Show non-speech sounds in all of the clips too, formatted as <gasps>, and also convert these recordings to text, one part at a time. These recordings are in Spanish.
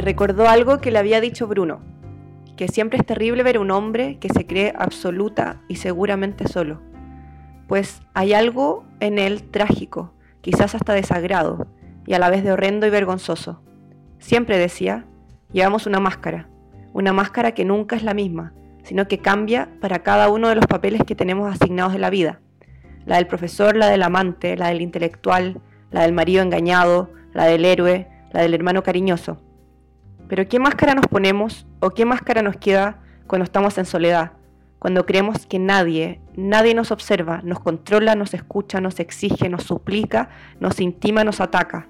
recordó algo que le había dicho Bruno, que siempre es terrible ver un hombre que se cree absoluta y seguramente solo, pues hay algo en él trágico, quizás hasta desagrado, y a la vez de horrendo y vergonzoso. Siempre decía, llevamos una máscara, una máscara que nunca es la misma, sino que cambia para cada uno de los papeles que tenemos asignados en la vida. La del profesor, la del amante, la del intelectual, la del marido engañado, la del héroe, la del hermano cariñoso. Pero ¿qué máscara nos ponemos o qué máscara nos queda cuando estamos en soledad? Cuando creemos que nadie, nadie nos observa, nos controla, nos escucha, nos exige, nos suplica, nos intima, nos ataca.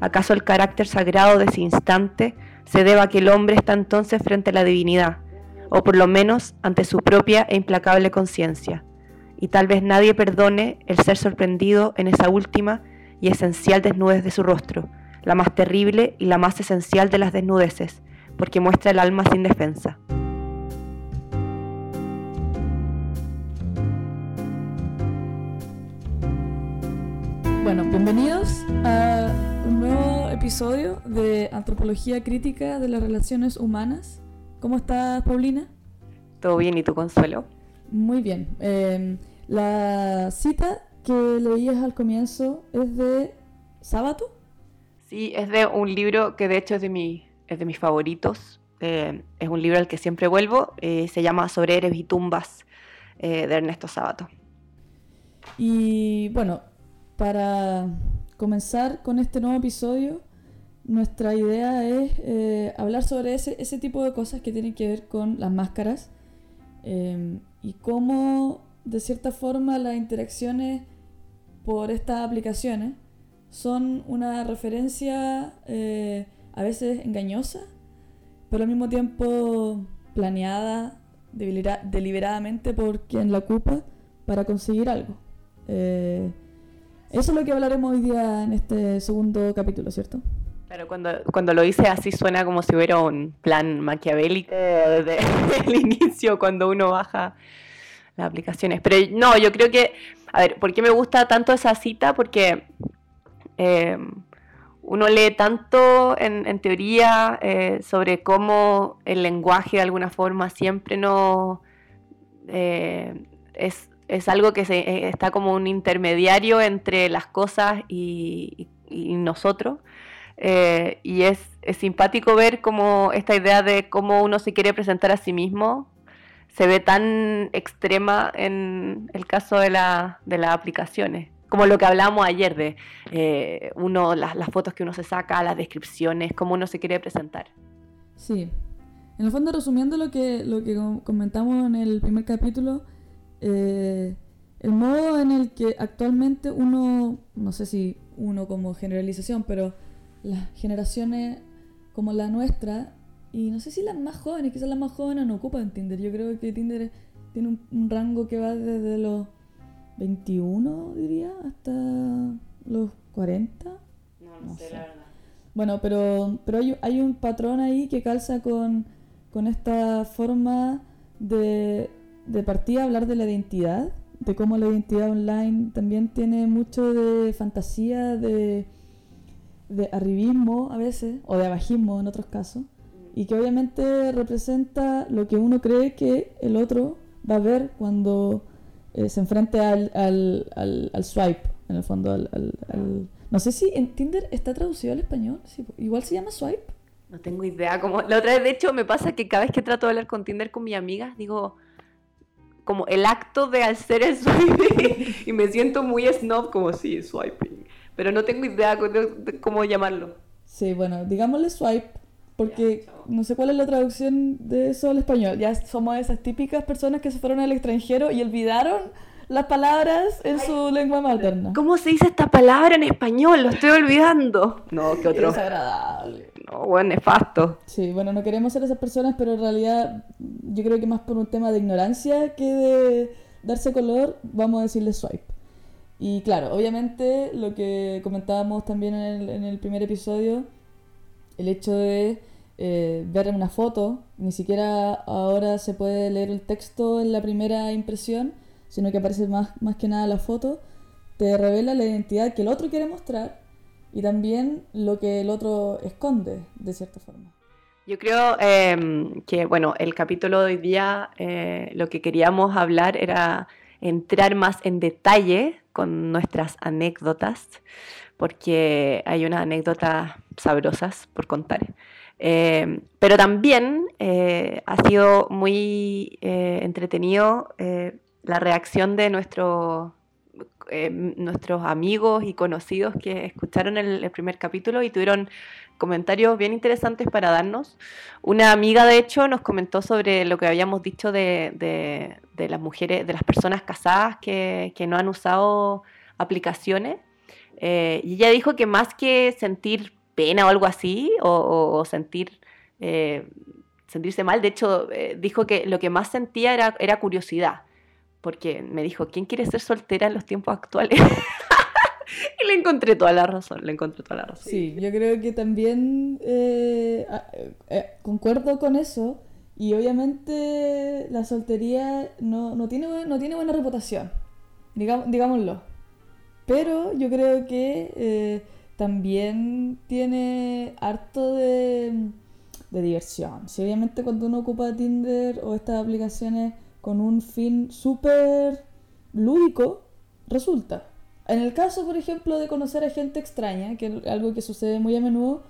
¿Acaso el carácter sagrado de ese instante se deba a que el hombre está entonces frente a la divinidad, o por lo menos ante su propia e implacable conciencia? Y tal vez nadie perdone el ser sorprendido en esa última y esencial desnudez de su rostro, la más terrible y la más esencial de las desnudeces, porque muestra el alma sin defensa. Bueno, bienvenidos a un nuevo episodio de Antropología Crítica de las Relaciones Humanas. ¿Cómo estás, Paulina? ¿Todo bien y tu consuelo? Muy bien. Eh, la cita que leías al comienzo es de Sábato. Sí, es de un libro que de hecho es de, mi, es de mis favoritos. Eh, es un libro al que siempre vuelvo. Eh, se llama Sobre Eres y Tumbas de Ernesto Sábato. Y bueno, para comenzar con este nuevo episodio, nuestra idea es eh, hablar sobre ese, ese, tipo de cosas que tienen que ver con las máscaras y cómo, de cierta forma, las interacciones por estas aplicaciones son una referencia eh, a veces engañosa, pero al mismo tiempo planeada deliberadamente por quien la ocupa para conseguir algo. Eh, eso es lo que hablaremos hoy día en este segundo capítulo, ¿cierto? Claro, cuando, cuando lo dice así suena como si hubiera un plan maquiavélico desde <laughs> el inicio, cuando uno baja las aplicaciones. Pero no, yo creo que, a ver, ¿por qué me gusta tanto esa cita? Porque eh, uno lee tanto en, teoría eh, sobre cómo el lenguaje de alguna forma siempre no eh, es, algo que se, está como un intermediario entre las cosas y, nosotros. y es, simpático ver cómo esta idea de cómo uno se quiere presentar a sí mismo se ve tan extrema en el caso de, la, de las aplicaciones como lo que hablábamos ayer de eh, uno, las, fotos que uno se saca, las descripciones, cómo uno se quiere presentar. Sí. En el fondo, resumiendo lo que, lo que comentamos en el primer capítulo, eh, el modo en el que actualmente uno, no sé si uno como generalización, pero las generaciones como la nuestra, y no sé si las más jóvenes, quizás las más jóvenes no ocupan Tinder. Yo creo que Tinder tiene un rango que va desde los 21, diría, hasta los 40. No, sé, la verdad. Bueno, pero, pero hay, hay, un patrón ahí que calza con, con esta forma de, de partida hablar de la identidad, de cómo la identidad online también tiene mucho de fantasía, de, de arribismo a veces, o de abajismo en otros casos, y que obviamente representa lo que uno cree que el otro va a ver cuando eh, se enfrenta al, al, al, swipe, en el fondo. Al, no sé si en Tinder está traducido al español. igual se llama swipe. No tengo idea. Como, la otra vez, de hecho, me pasa que cada vez que trato de hablar con Tinder con mis amigas, digo como el acto de hacer el swipe <laughs> y me siento muy snob como si swiping. Pero no tengo idea de cómo llamarlo. Sí, bueno, digámosle swipe porque no sé cuál es la traducción de eso al español. Ya somos esas típicas personas que se fueron al extranjero y olvidaron las palabras en su lengua materna. ¿Cómo se dice esta palabra en español? Lo estoy olvidando. No, qué otro. Es agradable. No, bueno, nefasto. Sí, bueno, no queremos ser esas personas, pero en realidad yo creo que más por un tema de ignorancia que de darse color, vamos a decirle swipe. Y claro, obviamente lo que comentábamos también en el, en el primer episodio, el hecho de eh, ver una foto, ni siquiera ahora se puede leer el texto en la primera impresión, sino que aparece más, más que nada la foto, te revela la identidad que el otro quiere mostrar y también lo que el otro esconde, de cierta forma. Yo creo em, que, bueno, el capítulo de hoy día eh, lo que queríamos hablar era entrar más en detalle con nuestras anécdotas, porque hay unas anécdotas sabrosas por contar. Em, pero también eh, ha sido muy eh, entretenido la reacción de nuestro, nuestros amigos y conocidos que escucharon el primer capítulo y tuvieron comentarios bien interesantes para darnos. Una amiga, de hecho, nos comentó sobre lo que habíamos dicho de, las mujeres, de las personas casadas que, no han usado aplicaciones. Eh, y ella dijo que más que sentir pena o algo así, o, sentir, eh, sentirse mal, de hecho, eh, dijo que lo que más sentía era, era curiosidad. Porque me dijo, ¿quién quiere ser soltera en los tiempos actuales? <laughs> y le encontré toda la razón, le encontré toda la razón. Sí, yo creo que también eh, eh, concuerdo con eso y obviamente la soltería no, no, tiene, no tiene buena reputación, digámoslo. Pero yo creo que eh, también tiene harto de, diversión. Si obviamente cuando uno ocupa Tinder o estas aplicaciones con un fin súper lúdico, resulta. En el caso, por ejemplo, de conocer a gente extraña, que es algo que sucede muy a menudo,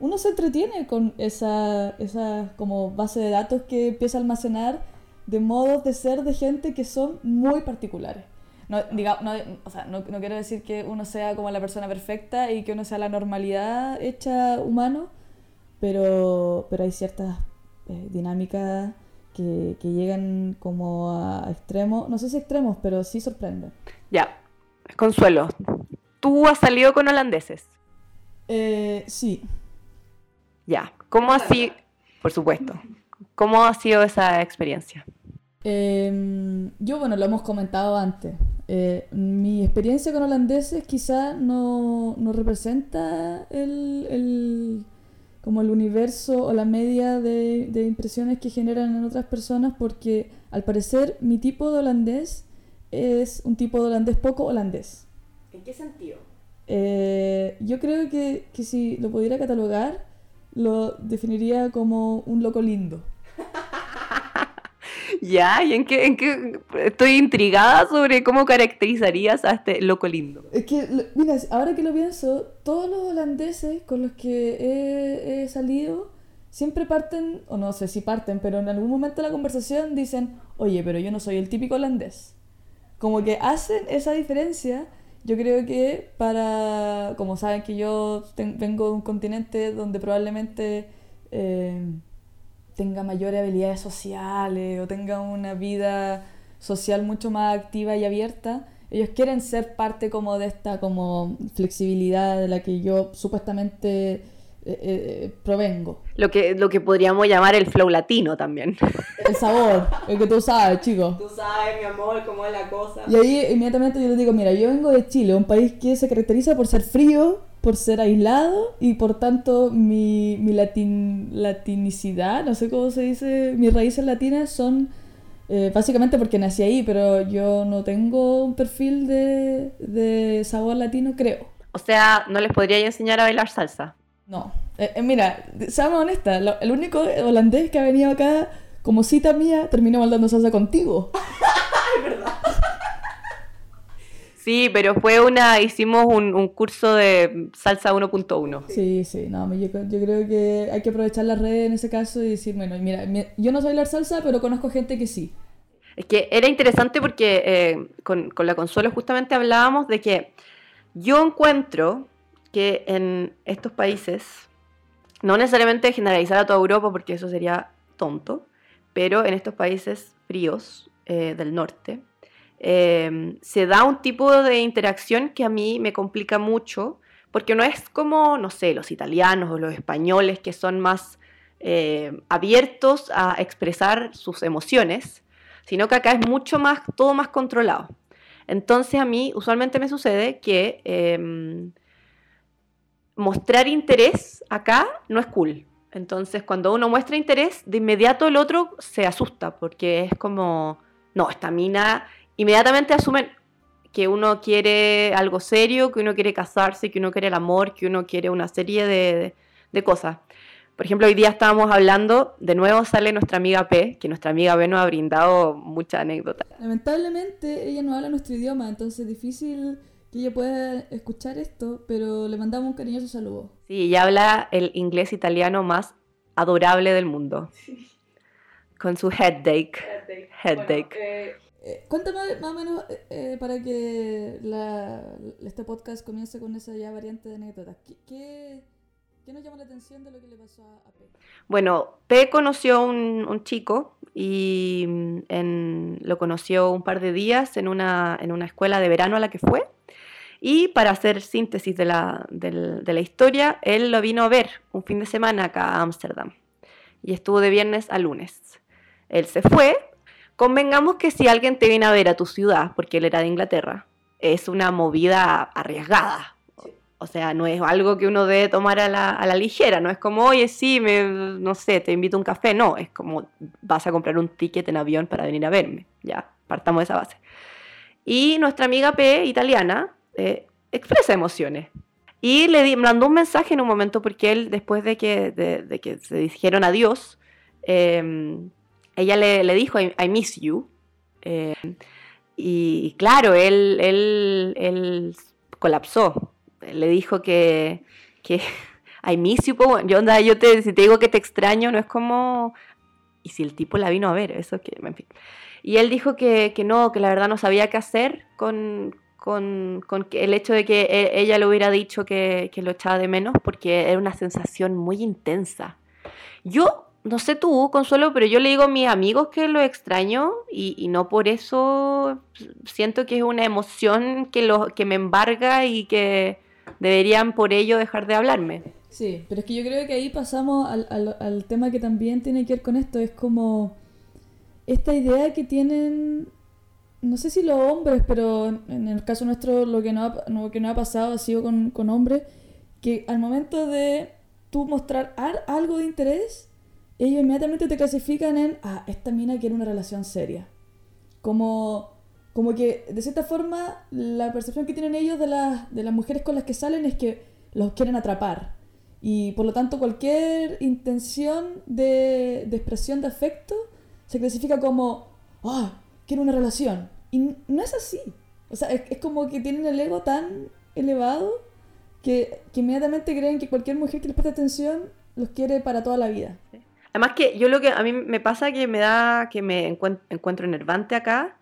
uno se entretiene con esa, esa como base de datos que empieza a almacenar de modos de ser de gente que son muy particulares. No, diga, no, o sea, no, no, quiero decir que uno sea como la persona perfecta y que uno sea la normalidad hecha humano, pero, pero hay ciertas eh, dinámicas que, que, llegan como a extremos, no sé si extremos, pero sí sorprenden. Ya, Consuelo, ¿tú has salido con holandeses? Eh, sí. Ya, ¿cómo sido? Por supuesto. ¿Cómo ha sido esa experiencia? Em, yo, bueno, lo hemos comentado antes. Eh, mi experiencia con holandeses quizá no, no representa el, el, como el universo o la media de, de impresiones que generan en otras personas porque al parecer mi tipo de holandés es un tipo de holandés poco holandés. ¿En qué sentido? Eh, yo creo que, que, si lo pudiera catalogar, lo definiría como un loco lindo. <laughs> ya, ¿y en qué, en qué? Estoy intrigada sobre cómo caracterizarías a este loco lindo. Es que, mira, ahora que lo pienso, todos los holandeses con los que he, he salido siempre parten, o no sé si parten, pero en algún momento de la conversación dicen, oye, pero yo no soy el típico holandés como que hacen esa diferencia. Yo creo que para, como saben que yo vengo de un continente donde probablemente eh, tenga mayores habilidades sociales o tenga una vida social mucho más activa y abierta, ellos quieren ser parte como de esta como flexibilidad de la que yo supuestamente eh, eh, provengo. Lo que, lo que podríamos llamar el flow latino también. El sabor, el que tú sabes, chicos. Tú sabes, mi amor, cómo es la cosa. Y ahí inmediatamente yo les digo, mira, yo vengo de Chile, un país que se caracteriza por ser frío, por ser aislado y por tanto mi, mi latin, latinicidad, no sé cómo se dice, mis raíces latinas son eh, básicamente porque nací ahí, pero yo no tengo un perfil de, de sabor latino, creo. O sea, ¿no les podría enseñar a bailar salsa? No. Eh, eh, mira, seamos honestas, el único holandés que ha venido acá como cita mía terminó bailando salsa contigo. <laughs> Sí, pero fue una, hicimos un, curso de salsa 1.1. Sí, sí, no, yo, yo, creo que hay que aprovechar las redes en ese caso y decir, bueno, mira, yo no soy bailar salsa, pero conozco gente que sí. Es que era interesante porque eh, con, con la consola justamente hablábamos de que yo encuentro que en estos países, no necesariamente generalizar a toda Europa porque eso sería tonto, pero en estos países fríos eh, del norte, em, se da un tipo de interacción que a mí me complica mucho, porque no es como, no sé, los italianos o los españoles que son más eh, abiertos a expresar sus emociones, sino que acá es mucho más, todo más controlado. Entonces a mí usualmente me sucede que em, mostrar interés acá no es cool. Entonces, cuando uno muestra interés, de inmediato el otro se asusta porque es como, no, esta mina, inmediatamente asumen que uno quiere algo serio, que uno quiere casarse, que uno quiere el amor, que uno quiere una serie de, cosas. Por ejemplo, hoy día estábamos hablando, de nuevo sale nuestra amiga P, que nuestra amiga P nos ha brindado muchas anécdotas. Lamentablemente ella no habla nuestro idioma, entonces es difícil que ella pueda escuchar esto, pero le mandamos un cariñoso saludo. Sí, ella habla el inglés italiano más adorable del mundo. Con su headache. Headache. Eh, eh, cuéntame más o menos eh, eh, para que la, este podcast comience con esa ya variante de anécdotas. ¿Qué, qué, qué nos llama la atención de lo que le pasó a, P? Bueno, P conoció un, un chico y mm, en- lo conoció un par de días en una, en una escuela de verano a la que fue. Y para hacer síntesis de la, de la historia, él lo vino a ver un fin de semana acá a Ámsterdam. Y estuvo de viernes a lunes. Él se fue. Convengamos que si alguien te viene a ver a tu ciudad, porque él era de Inglaterra, es una movida arriesgada. O sea, no es algo que uno debe tomar a la, a la ligera, no es como, oye, sí, me, no sé, te invito a un café, no, es como vas a comprar un ticket en avión para venir a verme, ya, partamos de esa base. Y nuestra amiga P, italiana, eh, expresa emociones. Y le di- mandó un mensaje en un momento porque él, después de que, de, de que se dijeron adiós, eh, ella le, dijo, I, miss you. Eh, y claro, él, él, él colapsó. Le dijo que, que <laughs> I miss you. Yo, onda, yo te, si te digo que te extraño, no es como... Y si el tipo la vino a ver, eso que, en fin. Y él dijo que, que no, que la verdad no sabía qué hacer con, con, con el hecho de que e- ella le hubiera dicho que, que lo echaba de menos, porque era una sensación muy intensa. Yo, no sé tú, Consuelo, pero yo le digo a mis amigos que lo extraño y, no por eso siento que es una emoción que, lo, que me embarga y que deberían por ello dejar de hablarme. Sí, pero es que yo creo que ahí pasamos al, al, tema que también tiene que ver con esto, es como esta idea que tienen, no sé si los hombres, pero en- el caso nuestro lo que no ha, lo que no ha pasado ha sido con, con hombres, que al momento de tú mostrar ar- algo de interés, ellos inmediatamente te clasifican en, ah, esta mina quiere una relación seria. Como, como que, de cierta forma, la percepción que tienen ellos de, las de las mujeres con las que salen es que los quieren atrapar. Y por lo tanto, cualquier intención de, de expresión de afecto se clasifica como, ah, quiero una relación. Y no es así. O sea, es, es como que tienen el ego tan elevado que, que inmediatamente creen que cualquier mujer que les preste atención los quiere para toda la vida. Además que yo lo que a mí me pasa que me da, que me encuent- encuentro enervante acá,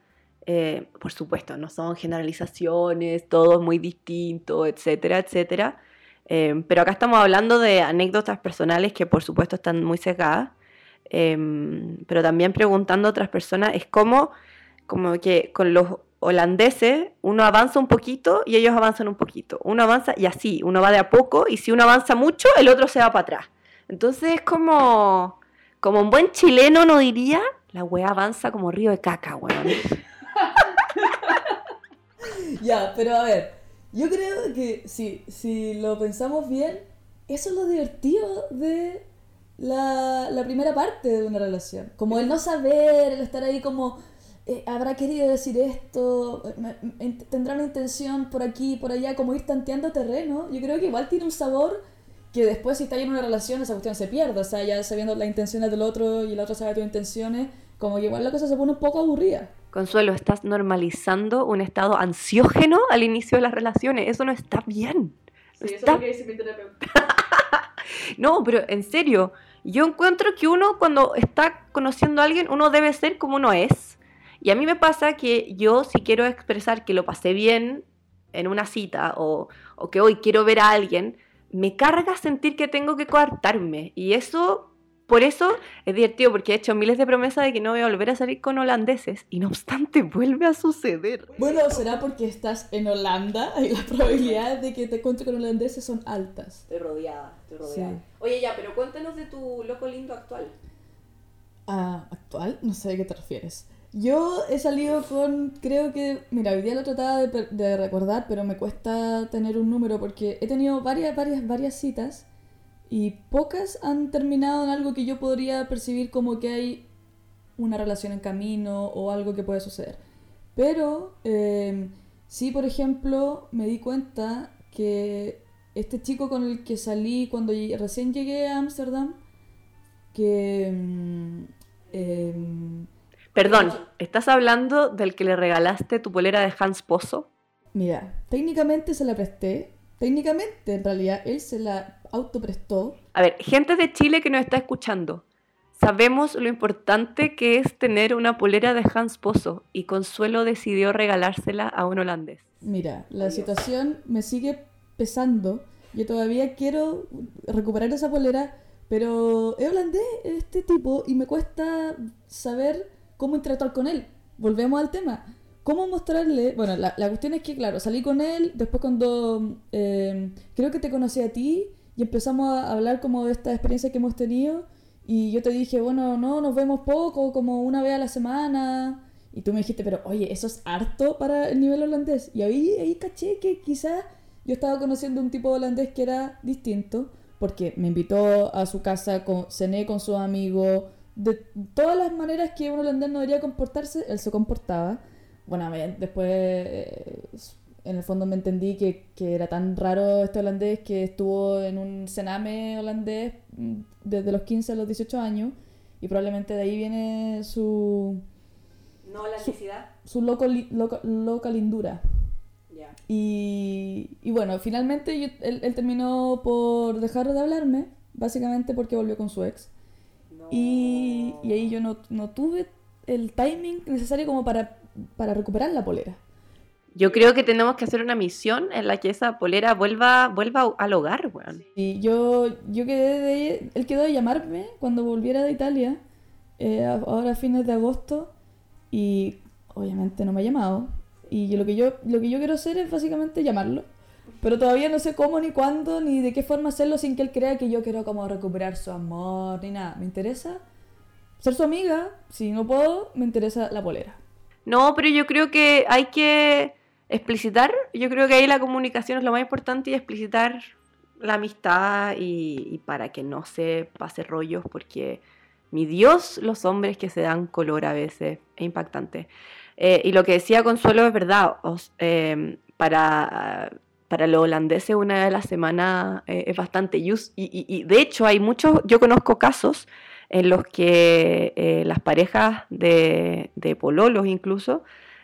eh, por supuesto, no son generalizaciones, todo es muy distinto, etcétera, etcétera. Eh, pero acá estamos hablando de anécdotas personales que por supuesto están muy sesgadas. Eh, pero también preguntando a otras personas, es como, como que con los holandeses uno avanza un poquito y ellos avanzan un poquito. Uno avanza y así, uno va de a poco y si uno avanza mucho, el otro se va para atrás. Entonces es como, como un buen chileno no diría, la wea avanza como río de caca, weón. <laughs> Ya, pero a ver, yo creo que si, si lo pensamos bien, eso es lo divertido de la, primera parte de una relación. Como el no saber, el estar ahí como, eh, habrá querido decir esto, tendrá una intención por aquí, por allá, como ir tanteando terreno. Yo creo que igual tiene un sabor que después si está en una relación esa cuestión se pierde. O sea, ya sabiendo las intenciones del otro y el otro sabe tus intenciones, como que igual la cosa se pone un poco aburrida. Consuelo, estás normalizando un estado ansiógeno al inicio de las relaciones. Eso no está bien. No está dice mi terapeuta. <laughs> No, pero en serio, yo encuentro que uno cuando está conociendo a alguien, uno debe ser como uno es. Y a mí me pasa que yo si quiero expresar que lo pasé bien en una cita o, o que hoy quiero ver a alguien, me carga sentir que tengo que coartarme. Y eso, por eso es divertido, porque he hecho miles de promesas de que no voy a volver a salir con holandeses. Y no obstante, <laughs> vuelve a suceder. Bueno, será porque estás en Holanda <laughs> y las probabilidades de que te encuentres con holandeses son altas. Estoy rodeada, estoy rodeada. Sí. Oye, ya, pero cuéntanos de tu loco lindo actual. Ah, ¿actual? No sé a qué te refieres. Yo he salido con, creo que, mira, hoy día lo trataba de, de recordar, pero me cuesta tener un número porque he tenido varias, varias, varias citas y pocas han terminado en algo que yo podría percibir como que hay una relación en camino o algo que puede suceder. Pero eh, sí, por ejemplo, me di cuenta que este chico con el que salí cuando recién llegué a Ámsterdam que... mm, em, Perdón, ¿estás hablando del que le regalaste tu polera de Hans Pozo? mira, técnicamente se la presté. Técnicamente, en realidad, él se la autoprestó. A ver, gente de Chile que nos está escuchando, sabemos lo importante que es tener una polera de Hans Pozo y Consuelo decidió regalársela a un holandés. Mira, la situación me sigue pesando. Yo todavía quiero recuperar esa polera, pero es holandés este tipo y me cuesta saber cómo interactuar con él. Volvemos al tema. ¿Cómo mostrarle? Bueno, la, la cuestión es que, claro, salí con él, después cuando eh, creo que te conocí a ti y empezamos a hablar como de esta experiencia que hemos tenido y yo te dije, bueno, no, nos vemos poco, como una vez a la semana. Y tú me dijiste, pero oye, eso es harto para el nivel holandés. Y ahí, ahí caché que quizás yo estaba conociendo un tipo de holandés que era distinto, porque me invitó a su casa, con, cené con sus amigos, de todas las maneras que un holandés no debería comportarse, él se comportaba. Bueno, a ver, después eh, en el fondo me entendí que, que era tan raro este holandés que estuvo en un cename holandés mm, desde los 15 a los 18 años y probablemente de ahí viene su, No holandicidad. su loco, li- loca, lindura. Y, y bueno, finalmente yo- él, él terminó por dejar de hablarme, básicamente porque volvió con su ex. Y, y ahí yo no, no tuve el timing necesario como para, para recuperar la polera. Yo creo que tenemos que hacer una misión en la que esa polera vuelva, vuelva al hogar, weón. Y yo, yo quedé de... Él quedó de llamarme cuando volviera de Italia, eh, ahora a fines de agosto, y obviamente no me ha llamado. Y yo, lo, que yo, lo que yo quiero hacer es básicamente llamarlo. Pero todavía no sé cómo, ni cuándo, ni de qué forma hacerlo sin que él crea que yo quiero como recuperar su amor, ni nada. Me interesa ser su amiga. Si no puedo, me interesa la polera. No, pero yo creo que hay que explicitar, yo creo que ahí la comunicación es lo más importante y explicitar la amistad y, para que no se pase rollos, porque mi Dios, los hombres que se dan color a veces, es impactante. Eh, y lo que decía Consuelo es verdad, eh, para, para los holandeses una a la semana eh, es bastante. Y, de hecho hay muchos, yo conozco casos en los que eh, las parejas de, de pololos incluso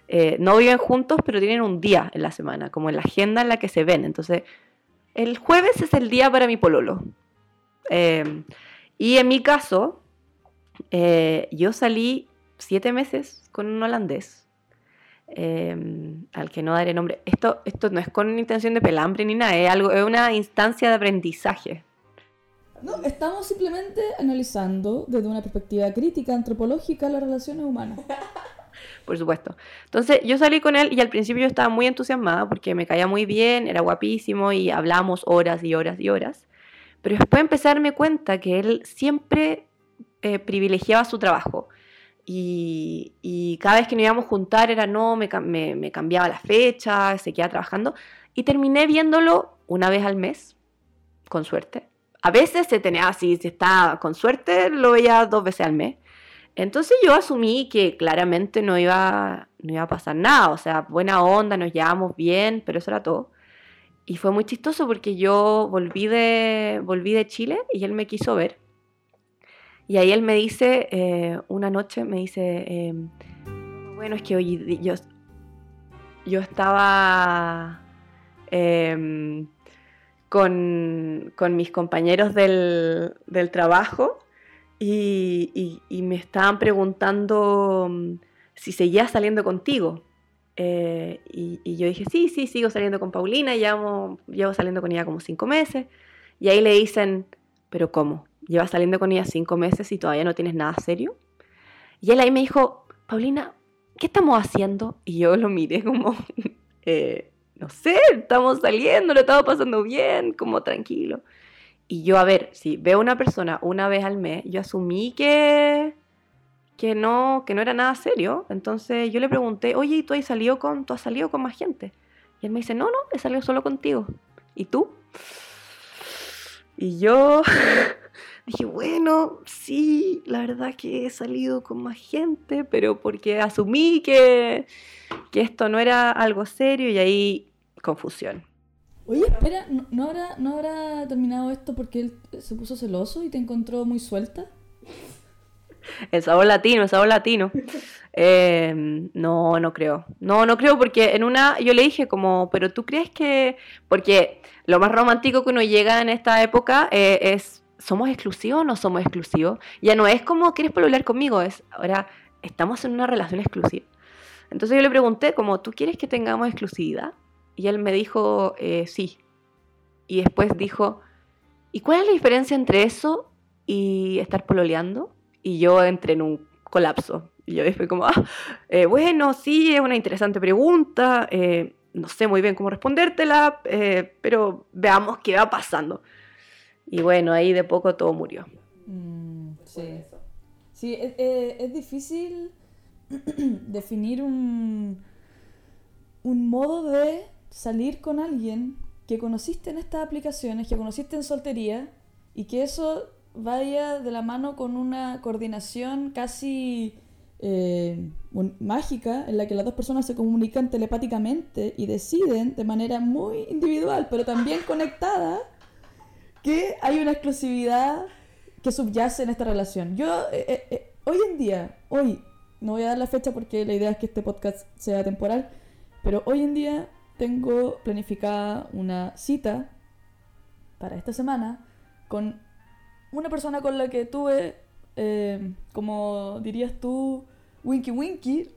eh, no viven juntos, pero tienen un día en la semana, como en la agenda en la que se ven. Entonces, el jueves es el día para mi pololo. Eh, y en mi caso, yo salí siete meses con un holandés, eh, al que no daré nombre. Esto, esto no es con intención de pelambre ni nada, es, algo, es una instancia de aprendizaje. No, estamos simplemente analizando desde una perspectiva crítica, antropológica, las relaciones humanas. <laughs> por supuesto. Entonces yo salí con él y al principio yo estaba muy entusiasmada porque me caía muy bien, era guapísimo y hablábamos horas y horas y horas. Pero después empecé a darme cuenta que él siempre eh, privilegiaba su trabajo. Y, cada vez que nos íbamos a juntar era no, me cambiaba la fecha, se quedaba trabajando. Y terminé viéndolo una vez al mes, con suerte. A veces se tenía así, si estaba con suerte, lo veía dos veces al mes. Entonces yo asumí que claramente no iba, no iba a pasar nada, o sea, buena onda, nos llevamos bien, pero eso era todo. Y fue muy chistoso porque yo volví de, volví de Chile y él me quiso ver. Y ahí él me dice, eh, una noche me dice, eh, bueno, es que hoy yo, yo estaba em, con, con mis compañeros del, del trabajo y, y- me estaban preguntando mm, si seguía saliendo contigo. Eh, y, y yo dije, sí, sí, sigo saliendo con Paulina, llevo, llevo saliendo con ella como cinco meses. Y ahí le dicen, pero ¿cómo? ¿Llevas saliendo con ella cinco meses y todavía no tienes nada serio? Y él ahí me dijo, Paulina, ¿qué estamos haciendo? Y yo lo miré como, <laughs> "Eh, no sé, estamos saliendo, lo estamos pasando bien, como tranquilo. Y yo, a ver, si veo una persona una vez al mes, yo asumí que, que, no, que no era nada serio. Entonces yo le pregunté, oye, ¿y tú has salido con, tú has salido con más gente? Y él me dice, no, no, he salido solo contigo. ¿Y tú? Y yo <laughs> dije, bueno, sí, la verdad que he salido con más gente, pero porque asumí que, que esto no era algo serio y ahí confusión. Oye, espera, ¿no, no habrá, ¿no habrá terminado esto porque él se puso celoso y te encontró muy suelta? El sabor latino, el sabor latino. <laughs> Eh, no, no creo. No, no creo porque en una yo le dije como, pero tú crees que... Porque lo más romántico que uno llega en esta época eh, es, ¿somos exclusivos o no somos exclusivos? Ya no es como, ¿quieres hablar conmigo? Es, ahora, estamos en una relación exclusiva. Entonces yo le pregunté como, ¿tú quieres que tengamos exclusividad? Y él me dijo, eh, sí. Y después dijo, ¿y cuál es la diferencia entre eso y estar pololeando? Y yo entré en un colapso. Y yo dije como, ah, eh, bueno, sí, es una interesante pregunta, eh, no sé muy bien cómo respondértela, eh, pero veamos qué va pasando. Y bueno, ahí de poco todo murió. Mm, sí, sí es, es difícil <clears throat> definir un, un modo de salir con alguien que conociste en estas aplicaciones, que conociste en soltería, y que eso vaya de la mano con una coordinación casi eh, mágica en la que las dos personas se comunican telepáticamente y deciden de manera muy individual, pero también conectada, que hay una exclusividad que subyace en esta relación. Yo, eh, eh, hoy en día, hoy, no voy a dar la fecha porque la idea es que este podcast sea temporal, pero hoy en día tengo planificada una cita para esta semana con una persona con la que tuve, eh, como dirías tú, Winky Winky.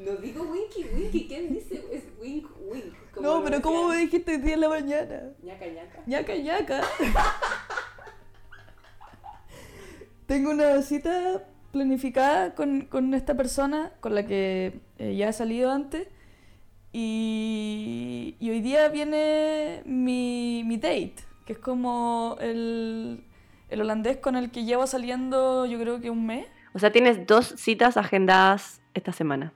No digo Winky Winky, ¿quién dice es Wink Wink? No, pero ¿cómo me dijiste el día en la mañana? ñaca ñaca. ñaca ñaca. <laughs> Tengo una cita planificada con, con, esta persona con la que eh, ya he salido antes. Y, y hoy día viene mi, mi date que es como el, el holandés con el que llevo saliendo yo creo que un mes. O sea, tienes dos citas agendadas esta semana.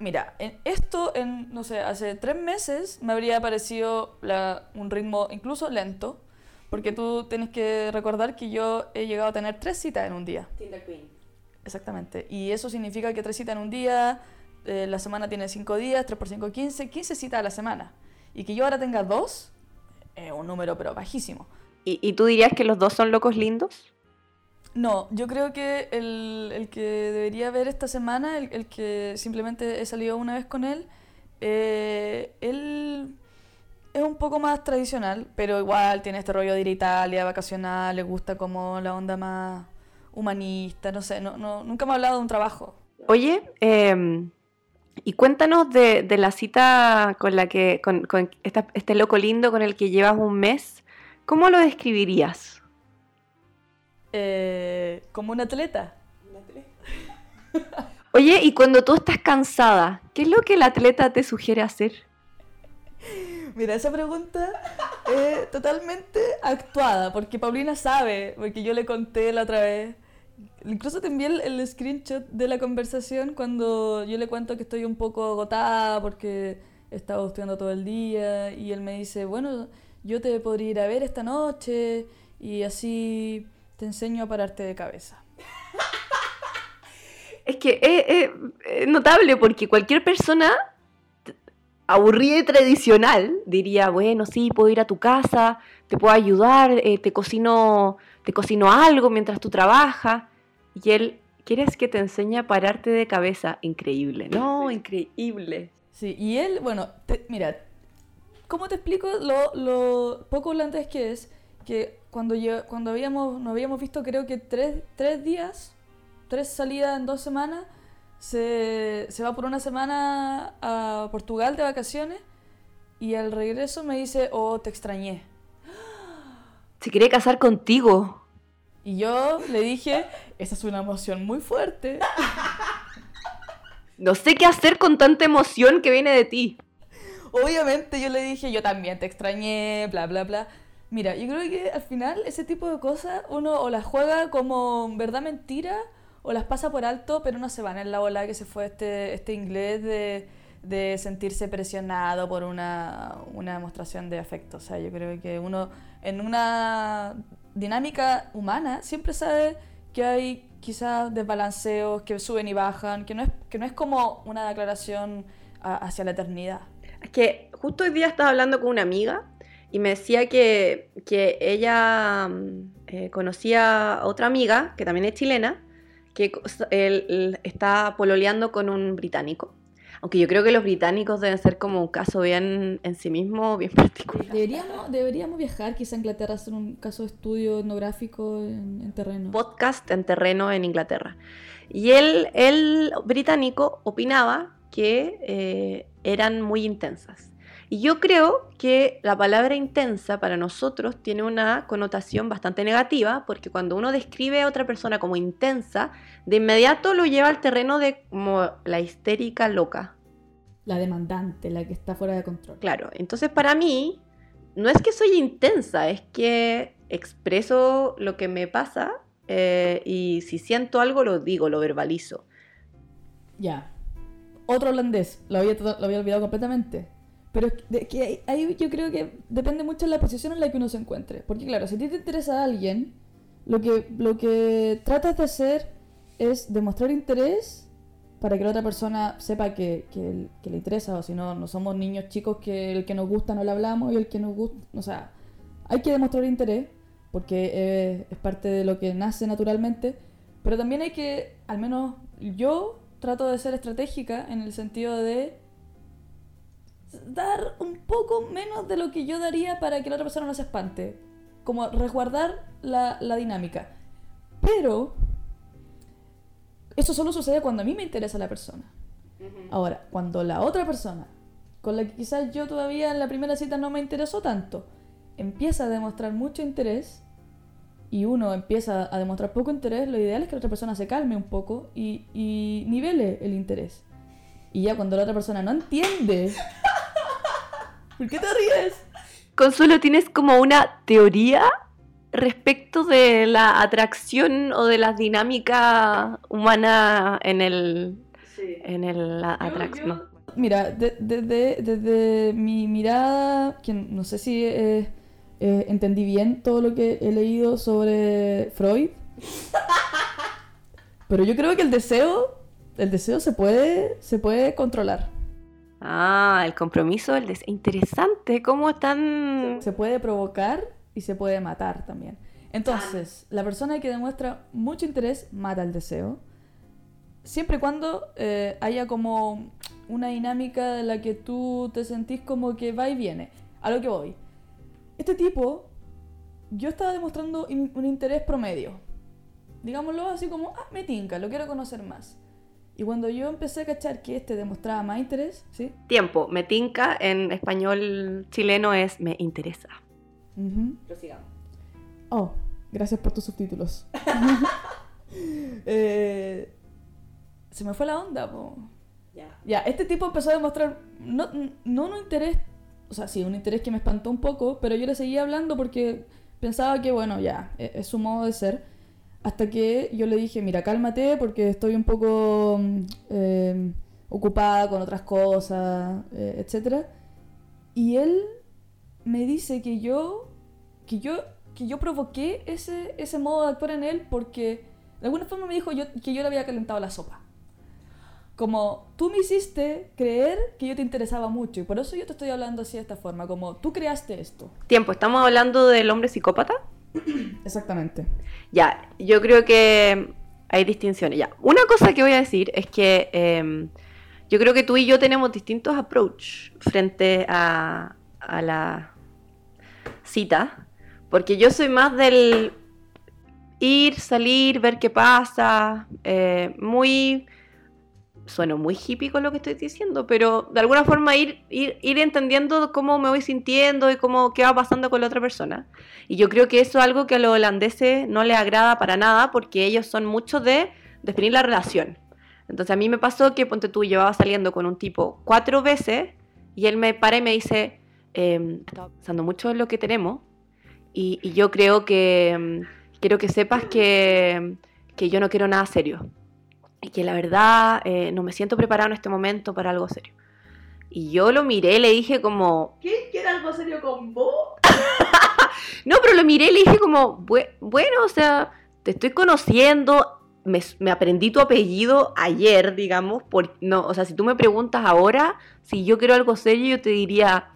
Mira, en esto, en, no sé, hace tres meses me habría parecido la, un ritmo incluso lento, porque tú tienes que recordar que yo he llegado a tener tres citas en un día. Tinder Queen. Exactamente. Y eso significa que tres citas en un día, eh, la semana tiene cinco días, tres por cinco, quince, quince citas a la semana. Y que yo ahora tenga dos, es un número pero bajísimo. ¿Y, ¿Y, tú dirías que los dos son locos lindos? No, yo creo que el, el que debería ver esta semana, el, el, que simplemente he salido una vez con él, eh, él es un poco más tradicional, pero igual tiene este rollo de ir a Italia, vacacional, le gusta como la onda más humanista, no sé, no, no, nunca me ha hablado de un trabajo. Oye, eh, y cuéntanos de, de, la cita con la que, con, con este loco lindo con el que llevas un mes. ¿Cómo lo describirías? Eh, como un atleta. ¿Un atleta? <laughs> Oye, y cuando tú estás cansada, ¿qué es lo que el atleta te sugiere hacer? Mira, esa pregunta es totalmente actuada, porque Paulina sabe, porque yo le conté la otra vez Incluso te envié el, el, screenshot de la conversación cuando yo le cuento que estoy un poco agotada porque he estado estudiando todo el día y él me dice, bueno, yo te podría ir a ver esta noche y así te enseño a pararte de cabeza. Es que es, es, es notable porque cualquier persona aburrida y tradicional diría, bueno, sí, puedo ir a tu casa, te puedo ayudar, eh, te cocino te cocino algo mientras tú trabajas. Y él, ¿quieres que te enseñe a pararte de cabeza? Increíble, ¿no? Increíble. Sí, y él, bueno, te, mira, ¿cómo te explico lo, lo poco holandés que es? Que cuando, yo, cuando habíamos, nos habíamos visto creo que tres, tres días, tres salidas en dos semanas, se, se va por una semana a Portugal de vacaciones y al regreso me dice, oh, te extrañé. Se quiere casar contigo. Y yo le dije, esa es una emoción muy fuerte. No sé qué hacer con tanta emoción que viene de ti. Obviamente yo le dije, yo también te extrañé, bla, bla, bla. Mira, yo creo que al final ese tipo de cosas uno o las juega como verdad mentira o las pasa por alto, pero no se van en la ola que se fue este, este inglés de, sentirse presionado por una, una demostración de afecto. O sea, yo creo que uno en una dinámica humana siempre sabe que hay quizás desbalanceos que suben y bajan, que no es, que no es como una declaración a, hacia la eternidad. Es que justo hoy día estaba hablando con una amiga y me decía que, que ella mm, eh, conocía a otra amiga, que también es chilena, que él- él está pololeando con un británico. Aunque yo creo que los británicos deben ser como un caso bien en sí mismo, bien <laughs> particular. Deberíamos, deberíamos viajar quizá a Inglaterra a hacer un caso de estudio etnográfico en, en terreno. podcast en terreno en Inglaterra. Y él, el británico, opinaba que eh, eran muy intensas. Y yo creo que la palabra intensa para nosotros tiene una connotación bastante negativa, porque cuando uno describe a otra persona como intensa, de inmediato lo lleva al terreno de como la histérica loca. La demandante, la que está fuera de control. Claro, entonces para mí no es que soy intensa, es que expreso lo que me pasa eh, y si siento algo lo digo, lo verbalizo. Ya. Otro holandés, lo había, lo había olvidado completamente. Pero es que ahí yo creo que depende mucho de la posición en la que uno se encuentre. Porque claro, si a ti te interesa a alguien, lo que, lo que tratas de hacer es demostrar interés para que la otra persona sepa que, que- que le interesa. O si no, no somos niños chicos que el que nos gusta no le hablamos y el que nos gusta... O sea, hay que demostrar interés porque eh, es parte de lo que nace naturalmente. Pero también hay que, al menos yo trato de ser estratégica en el sentido de dar un poco menos de lo que yo daría para que la otra persona no se espante. Como resguardar la, la dinámica. Pero eso solo sucede cuando a mí me interesa la persona. Ahora, cuando la otra persona, con la que quizás yo todavía en la primera cita no me interesó tanto, empieza a demostrar mucho interés y uno empieza a demostrar poco interés, lo ideal es que la otra persona se calme un poco y, y nivele el interés. Y ya cuando la otra persona no entiende... ¿Por qué te ríes? Consuelo, ¿tienes como una teoría respecto de la atracción o de la dinámica humana en el en el atracción? Mira, de- desde, desde mi mirada, que no sé si eh, eh, entendí bien todo lo que he leído sobre Freud, <laughs> pero yo creo que el deseo, el deseo se puede, se puede controlar, Ah, el compromiso, el des- interesante, cómo están se puede provocar y se puede matar también. Entonces, la persona que demuestra mucho interés mata el deseo, siempre y cuando eh, haya como una dinámica de la que tú te sentís como que va y viene. A lo que voy. Este tipo, yo estaba demostrando in- un interés promedio. Digámoslo así como, ah, me tinca, lo quiero conocer más. Y cuando yo empecé a cachar que este demostraba más interés, ¿sí? tiempo. Me tinca en español chileno es me interesa. Ujú. Prosigamos. Oh, gracias por tus subtítulos. <laughs> Eh, se me fue la onda, po. Ya. Ya, este tipo empezó a demostrar no, no un interés, o sea, sí, un interés que me espantó un poco, pero yo le seguía hablando porque pensaba que, bueno, ya, e- es, su modo de ser. Hasta que yo le dije, mira, cálmate porque estoy un poco mm, eh, ocupada con otras cosas, eh, etc. Y él me dice que yo, que yo, que yo provoqué ese, ese modo de actuar en él porque de alguna forma me dijo yo, que yo le había calentado la sopa. Como tú me hiciste creer que yo te interesaba mucho y por eso yo te estoy hablando así de esta forma, como tú creaste esto. Tiempo, ¿estamos hablando del hombre psicópata? <clears throat> Exactamente. Ya, yo creo que hay distinciones. Ya, una cosa que voy a decir es que em, yo creo que tú y yo tenemos distintos approach frente a, la cita, porque yo soy más del ir, salir, ver qué pasa, eh, muy... Sueno muy hippie con lo que estoy diciendo, pero de alguna forma ir, ir, ir entendiendo cómo me voy sintiendo y cómo qué va pasando con la otra persona. Y yo creo que eso es algo que a los holandeses no les agrada para nada porque ellos son muchos de definir la relación. Entonces a mí me pasó que, ponte tú, llevaba saliendo con un tipo cuatro veces y él me para y me dice, eh, estaba pensando mucho en lo que tenemos y, y yo creo que mm, quiero que sepas que, que yo no quiero nada serio y que la verdad eh, no me siento preparado en este momento para algo serio. Y yo lo miré le dije como, ¿Qué? ¿Quiere algo serio con vos? <laughs> no, pero lo miré y le dije como, "Bue- bueno, o sea, te estoy conociendo, me, me aprendí tu apellido ayer, digamos, por, no, o sea, si tú me preguntas ahora si yo quiero algo serio, yo te diría,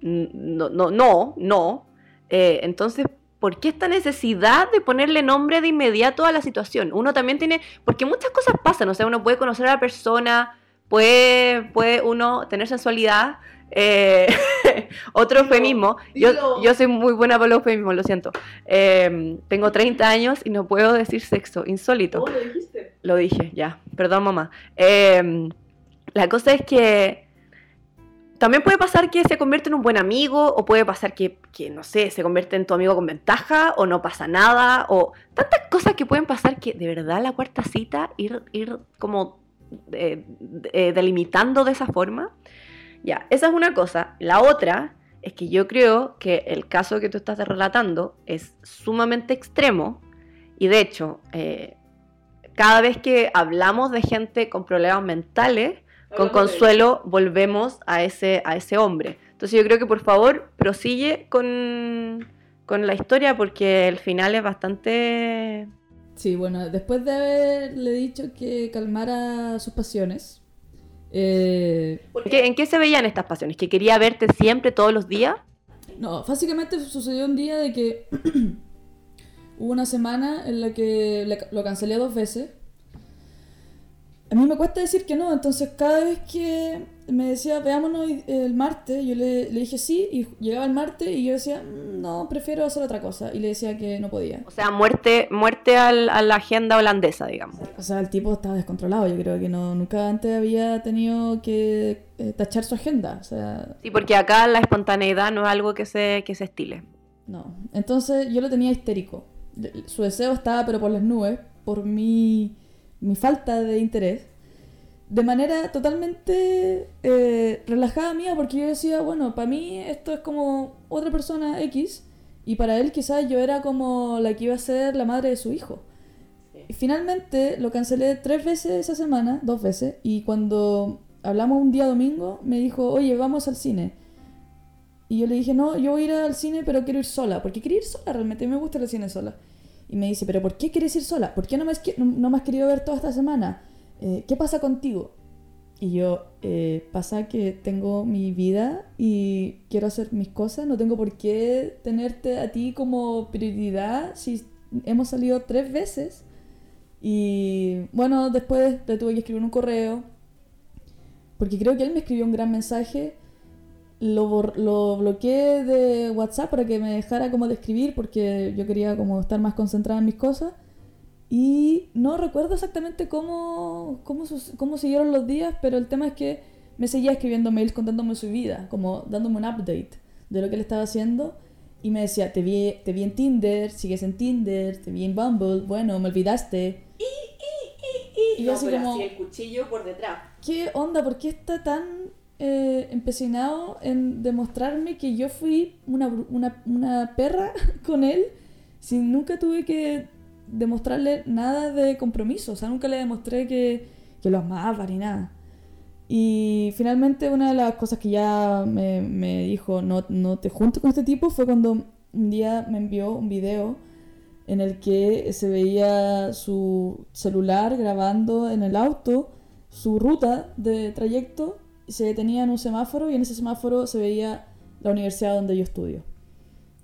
No, no, no, no. Eh, entonces, ¿por qué esta necesidad de ponerle nombre de inmediato a la situación? Uno también tiene, porque muchas cosas pasan, o sea, uno puede conocer a la persona, puede, puede uno tener sensualidad. eh, <laughs> otro Dilo, eufemismo. Yo, dilo. yo soy muy buena para los eufemismos, lo siento. Eh, tengo 30 años y no puedo decir sexo, insólito. ¿Cómo lo dijiste? Lo dije, ya. Perdón, mamá. Eh, la cosa es que también puede pasar que se convierte en un buen amigo, o puede pasar que, que, no sé, se convierte en tu amigo con ventaja, o no pasa nada, o tantas cosas que pueden pasar que de verdad la cuarta cita, ir, ir como eh, eh, delimitando de esa forma. Ya, esa es una cosa. La otra es que yo creo que el caso que tú estás relatando es sumamente extremo, y de hecho, eh, cada vez que hablamos de gente con problemas mentales, con consuelo volvemos a ese, a ese hombre. Entonces yo creo que por favor prosigue con, con la historia porque el final es bastante... Sí, bueno, después de haberle dicho que calmara sus pasiones, eh, ¿En qué, en qué se veían estas pasiones? ¿Que quería verte siempre, todos los días? no, básicamente sucedió un día de que <clears throat> hubo una semana en la que le- lo cancelé dos veces. A mí me cuesta decir que no, entonces cada vez que me decía veámonos el martes, yo le, le dije sí, y llegaba el martes y yo decía "Mm, no, prefiero hacer otra cosa, y le decía que no podía. O sea, muerte, muerte al- a la agenda holandesa, digamos. O sea, el tipo estaba descontrolado. Yo creo que no, nunca antes había tenido que eh, tachar su agenda. O sea, Sí, porque acá la espontaneidad no es algo que se, que se estile. no. Entonces yo lo tenía histérico. Su deseo estaba, pero por las nubes, por mi, mi falta de interés. De manera totalmente eh, relajada mía, porque yo decía, bueno, para mí esto es como otra persona X, y para él quizás yo era como la que iba a ser la madre de su hijo. Y finalmente lo cancelé tres veces esa semana, dos veces, y cuando hablamos un día domingo me dijo, oye, vamos al cine. Y yo le dije, no, yo voy a ir al cine, pero quiero ir sola, porque quería ir sola, realmente me gusta al cine sola. Y me dice, pero ¿por qué quieres ir sola? ¿Por qué no me has, no me has querido ver toda esta semana? Eh, ¿Qué pasa contigo? Y yo, eh, pasa que tengo mi vida y quiero hacer mis cosas, no tengo por qué tenerte a ti como prioridad si hemos salido tres veces. Y bueno, después le tuve que escribir un correo, porque creo que él me escribió un gran mensaje. Lo, lo bloqueé de WhatsApp para que me dejara como de escribir, porque yo quería como estar más concentrada en mis cosas. Y no recuerdo exactamente cómo, cómo, cómo siguieron los días, pero el tema es que me seguía escribiendo mails contándome su vida, como dándome un update de lo que él estaba haciendo. Y me decía, te vi, te vi en Tinder, sigues en Tinder, te vi en Bumble, bueno, me olvidaste. Y yo No, así como, así el cuchillo por detrás. ¿qué onda? ¿Por qué está tan eh, empecinado en demostrarme que yo fui una, perra <laughs> con él si nunca tuve que demostrarle nada de compromiso? O sea, nunca le demostré que, que lo amaba ni nada. Y finalmente una de las cosas que ya me, dijo, no, no te juntes con este tipo, fue cuando un día me envió un video en el que se veía su celular grabando en el auto su ruta de trayecto, se detenía en un semáforo y en ese semáforo se veía la universidad donde yo estudio.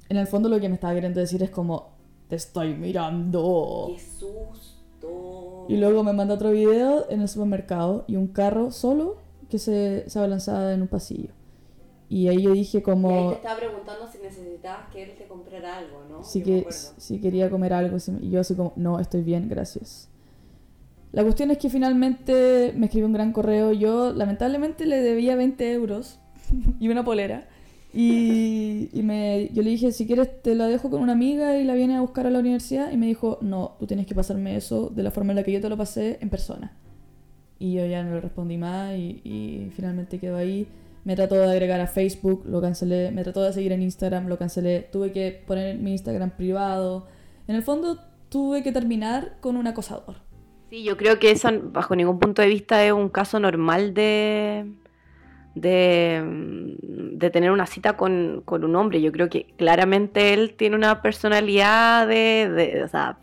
En el fondo lo que me estaba queriendo decir es como, te estoy mirando. ¡Qué susto! Y luego me manda otro video en el supermercado y un carro solo que se, se abalanzaba en un pasillo. Y ahí yo dije Y ahí como te estaba preguntando si necesitabas que él te comprara algo, ¿no? si, que, si quería comer algo. si- Y yo así como, no, estoy bien, gracias. La cuestión es que finalmente me escribió un gran correo. Yo lamentablemente le debía 20 euros <laughs> y una polera. Y, me, yo le dije, si quieres te la dejo con una amiga y la viene a buscar a la universidad. Y me dijo, no, tú tienes que pasarme eso de la forma en la que yo te lo pasé en persona. Y yo ya no le respondí más y, y finalmente quedó ahí. Me trató de agregar a Facebook, lo cancelé. Me trató de seguir en Instagram, lo cancelé. Tuve que poner mi Instagram privado. En el fondo tuve que terminar con un acosador. Sí, yo creo que eso, bajo ningún punto de vista, es un caso normal de, de, tener una cita con, con un hombre. Yo creo que claramente él tiene una personalidad de, de- o sea,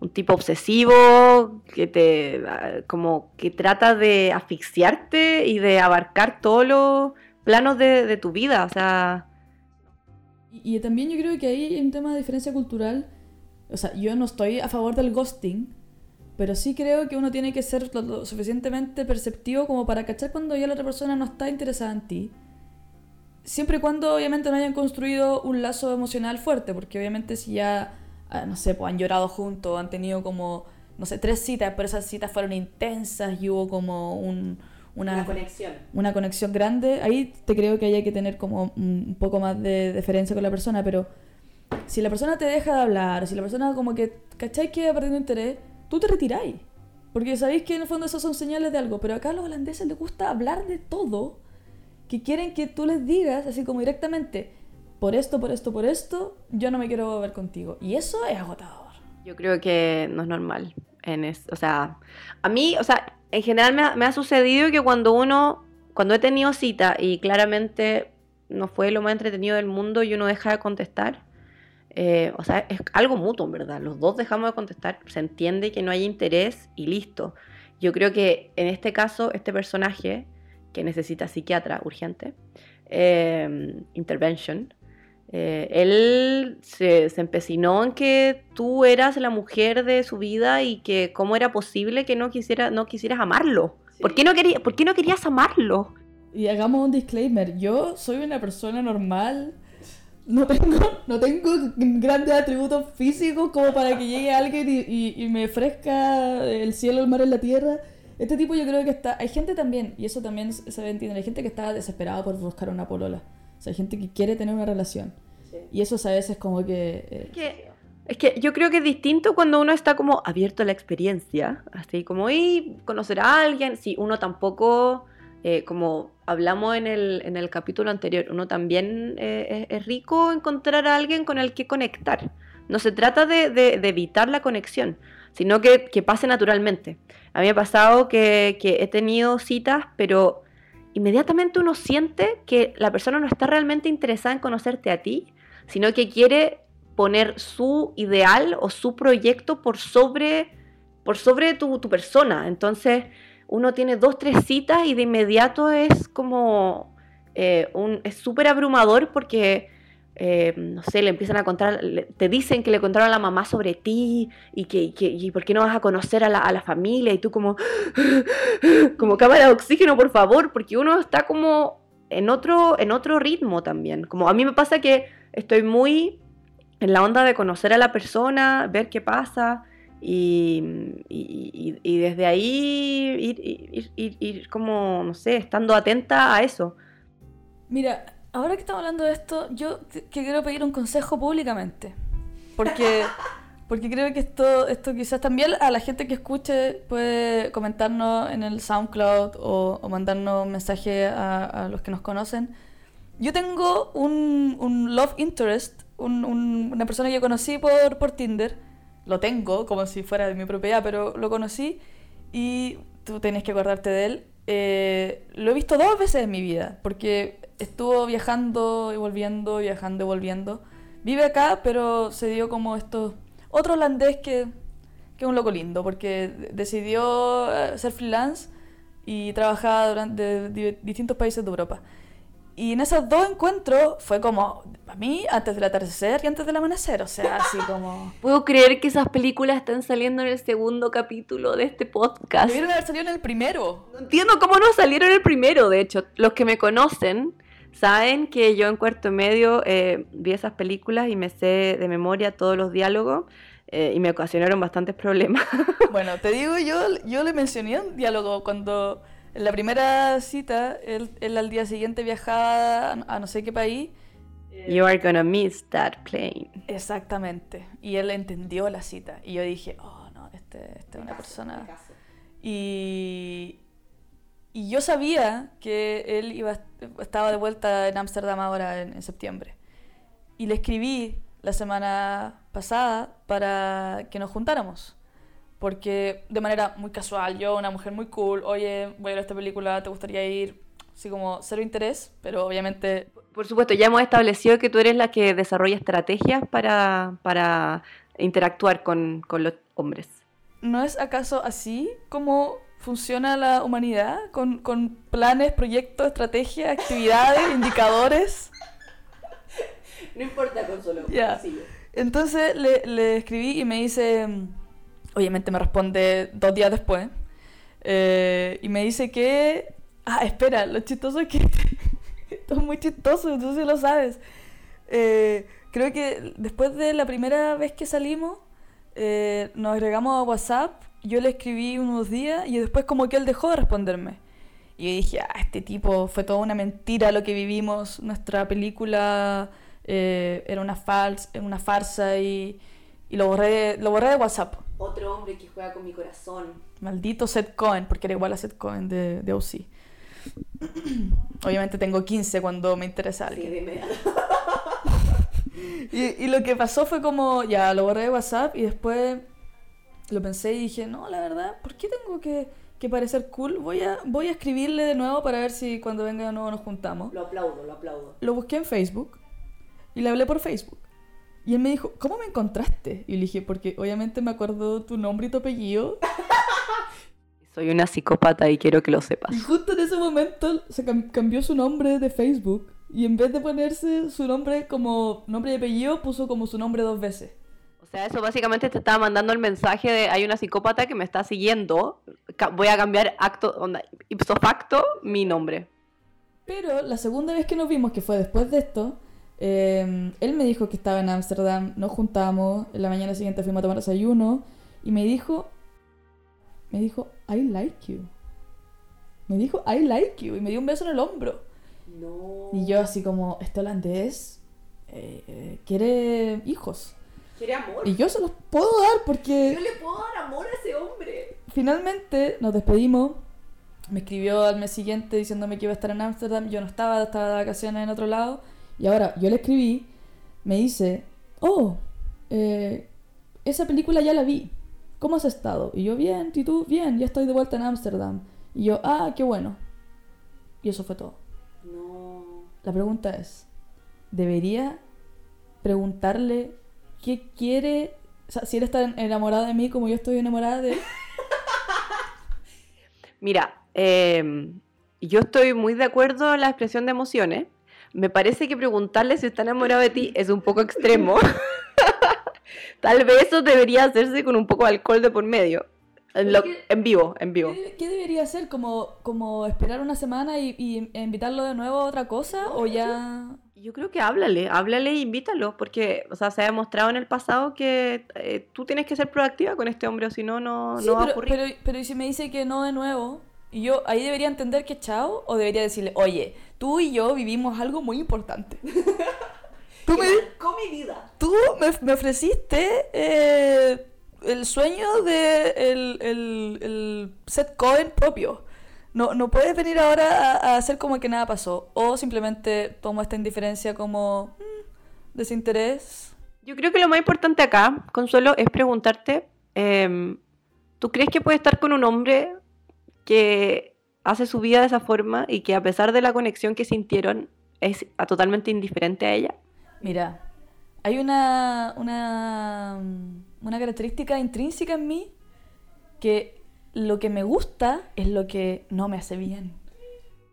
un tipo obsesivo que te, como que trata de asfixiarte y de abarcar todo lo, planos de, de tu vida, o sea... Y, y también yo creo que ahí hay un tema de diferencia cultural. O sea, yo no estoy a favor del ghosting, pero sí creo que uno tiene que ser lo, lo suficientemente perceptivo como para cachar cuando ya la otra persona no está interesada en ti. Siempre y cuando obviamente no hayan construido un lazo emocional fuerte, porque obviamente si ya, ah, no sé, pues han llorado juntos, han tenido como, no sé, tres citas, pero esas citas fueron intensas y hubo como un, una, conexión. una conexión grande, ahí te creo que haya que tener como un poco más de deferencia con la persona, pero si la persona te deja de hablar, si la persona como que, ¿cachai que va perdiendo interés? Tú te retiráis. Porque sabéis que en el fondo esas son señales de algo, pero acá a los holandeses les gusta hablar de todo, que quieren que tú les digas, así como directamente, por esto, por esto, por esto, yo no me quiero ver contigo. Y eso es agotador. Yo creo que no es normal. En es- o sea, a mí, o sea, en general me ha, me ha sucedido que cuando uno, cuando he tenido cita y claramente no fue lo más entretenido del mundo y uno deja de contestar, eh, o sea, es algo mutuo, en verdad. Los dos dejamos de contestar, se entiende que no hay interés y listo. Yo creo que en este caso, este personaje que necesita psiquiatra urgente, eh, intervention, eh, él se, se empecinó en que tú eras la mujer de su vida y que cómo era posible que no, quisiera, no quisieras amarlo. ¿Por, qué no quería, ¿Por qué no querías amarlo? Y hagamos un disclaimer. Yo soy una persona normal. No tengo, no tengo grandes atributos físicos como para que llegue alguien y, y- y me ofrezca el cielo, el mar y la tierra. Este tipo yo creo que está... Hay gente también, y eso también se se entiende, hay gente que está desesperada por buscar una polola. O sea, hay gente que quiere tener una relación. Y eso a veces como que... eh, Es que, es que yo creo que es distinto cuando uno está como abierto a la experiencia, así como y conocer a alguien, si uno tampoco, eh, como hablamos en el, en el capítulo anterior, uno también eh, es, es rico encontrar a alguien con el que conectar. No se trata de, de- de evitar la conexión, sino que, que pase naturalmente. A mí me ha pasado que, que he tenido citas, pero inmediatamente uno siente que la persona no está realmente interesada en conocerte a ti, sino que quiere poner su ideal o su proyecto por sobre, por sobre tu, tu persona. Entonces uno tiene dos, tres citas y de inmediato es como, eh, un, es súper abrumador porque, eh, no sé, le empiezan a contar, te dicen que le contaron a la mamá sobre ti y que, y que por qué no vas a conocer a la, a la familia y tú como, <gasps> como cámara de oxígeno, por favor, porque uno está como en otro, en otro ritmo también. Como a mí me pasa que estoy muy en la onda de conocer a la persona, ver qué pasa y, y- y- y desde ahí ir, ir- ir- ir como, no sé, estando atenta a eso. Mira, ahora que estamos hablando de esto, yo te- que quiero pedir un consejo públicamente. Porque, <laughs> porque creo que esto, esto quizás también a la gente que escuche puede comentarnos en el SoundCloud o, o mandarnos un mensaje a, a los que nos conocen. Yo tengo un, un love interest, un- un- una persona que conocí por, por Tinder. Lo tengo como si fuera de mi propiedad, pero lo conocí y tú tenés que acordarte de él. Eh, lo he visto dos veces en mi vida, porque estuvo viajando y volviendo, viajando y volviendo. Vive acá, pero se dio como estos... Otro holandés que, es un loco lindo, porque decidió eh, ser freelance y trabajaba durante distintos países de Europa. Y en esos dos encuentros fue como, para mí, antes del atardecer y antes del amanecer, o sea, así como... <laughs> Puedo creer que esas películas están saliendo en el segundo capítulo de este podcast. Debieron haber salido en el primero. No entiendo cómo no salieron el primero, de hecho. Los que me conocen saben que yo en cuarto medio eh, vi esas películas y me sé de memoria todos los diálogos eh, y me ocasionaron bastantes problemas. <laughs> Bueno, te digo, yo, yo le mencioné un diálogo cuando en la primera cita él, él al día siguiente viajaba a, no sé qué país. You are gonna miss that plane. Exactamente. Y él entendió la cita. Y yo dije, oh no, este, este es una persona. Y, y yo sabía que él iba, estaba de vuelta en Ámsterdam ahora en, en septiembre. Y le escribí la semana pasada para que nos juntáramos. Porque de manera muy casual, yo, una mujer muy cool, oye, voy a ver esta película, ¿te gustaría ir? Así como cero interés, pero obviamente Por supuesto, ya hemos establecido que tú eres la que desarrolla estrategias para, para interactuar con, con los hombres. ¿no es acaso así como funciona la humanidad, con, con planes, proyectos, estrategias, actividades, <laughs> indicadores. No importa, Consuelo. Sigue. Entonces le, le escribí y me dice, obviamente me responde dos días después, eh, y me dice que, ah, espera, lo chistoso es que, <laughs> esto es muy chistoso, tú sí lo sabes. Eh, creo que después de la primera vez que salimos, eh, nos agregamos a WhatsApp, yo le escribí unos días y después como que él dejó de responderme. Y yo dije, ah, este tipo fue toda una mentira lo que vivimos, nuestra película era una, fals una farsa y, y lo, borré, lo borré de WhatsApp. Otro hombre que juega con mi corazón. Maldito Seth Cohen, porque era igual a Seth Cohen de, de OC. Obviamente tengo 15 cuando me interesa Sí, alguien. de inmediato. Y, y lo que pasó fue como, ya, lo borré de WhatsApp y después lo pensé y dije, no, la verdad, ¿por qué tengo que, que parecer cool? Voy a, voy a escribirle de nuevo para ver si cuando venga de nuevo nos juntamos. Lo aplaudo, lo aplaudo. Lo busqué en Facebook y le hablé por Facebook. Y él me dijo, ¿cómo me encontraste? Y le dije, porque obviamente me acuerdo tu nombre y tu apellido. <laughs> Soy una psicópata y quiero que lo sepas. Y justo en ese momento se cam- cambió su nombre de Facebook. Y en vez de ponerse su nombre como nombre y apellido, puso como su nombre dos veces. O sea, eso básicamente te estaba mandando el mensaje de hay una psicópata que me está siguiendo. Voy a cambiar acto, onda, ipso facto mi nombre. Pero la segunda vez que nos vimos, que fue después de esto, eh, él me dijo que estaba en Ámsterdam, nos juntamos, en la mañana siguiente fuimos a tomar desayuno, y me dijo, me dijo, I like you. Me dijo, I like you, y me dio un beso en el hombro. No. Y yo así como, este holandés eh, eh, quiere hijos. ¿Quiere amor? Y yo se los puedo dar Yo porque le puedo dar amor a ese hombre. finalmente nos despedimos. Me escribió al mes siguiente diciéndome que iba a estar en Ámsterdam. Yo no estaba, estaba de vacaciones en otro lado. Y ahora yo le escribí, me dice, oh, eh, esa película ya la vi. ¿Cómo has estado? Y yo, bien, ¿y tú? Bien, ya estoy de vuelta en Ámsterdam. Y yo, ah, qué bueno. Y eso fue todo. No. La pregunta es, ¿debería preguntarle qué quiere? O sea, si él está enamorado de mí como yo estoy enamorada de él. <laughs> Mira, eh, yo estoy muy de acuerdo en la expresión de emociones. Me parece que preguntarle si está enamorado de ti es un poco extremo. <laughs> Tal vez eso debería hacerse con un poco de alcohol de por medio. En, lo- ¿Por qué? en vivo, en vivo. ¿Qué, qué debería hacer? ¿Como, como esperar una semana y, y invitarlo de nuevo a otra cosa? ¿O ya...? Yo creo que háblale, háblale e invítalo, porque, o sea, se ha demostrado en el pasado que eh, tú tienes que ser proactiva con este hombre, o si no, no, Sí, no va a pero, ocurrir. pero, pero ¿y si me dice que no de nuevo? ¿Y yo ahí debería entender que chao? ¿O debería decirle, oye, tú y yo vivimos algo muy importante? <laughs> tú me, Con mi vida. tú me, me ofreciste eh, el sueño de el, el, el set Cohen propio. No, no puedes venir ahora a, a hacer como que nada pasó. O simplemente tomo esta indiferencia como mm, desinterés. Yo creo que lo más importante acá, Consuelo, es preguntarte, em, ¿tú crees que puede estar con un hombre que hace su vida de esa forma y que a pesar de la conexión que sintieron es a- totalmente indiferente a ella? Mira, hay una, una, mm, una característica intrínseca en mí que lo que me gusta es lo que no me hace bien.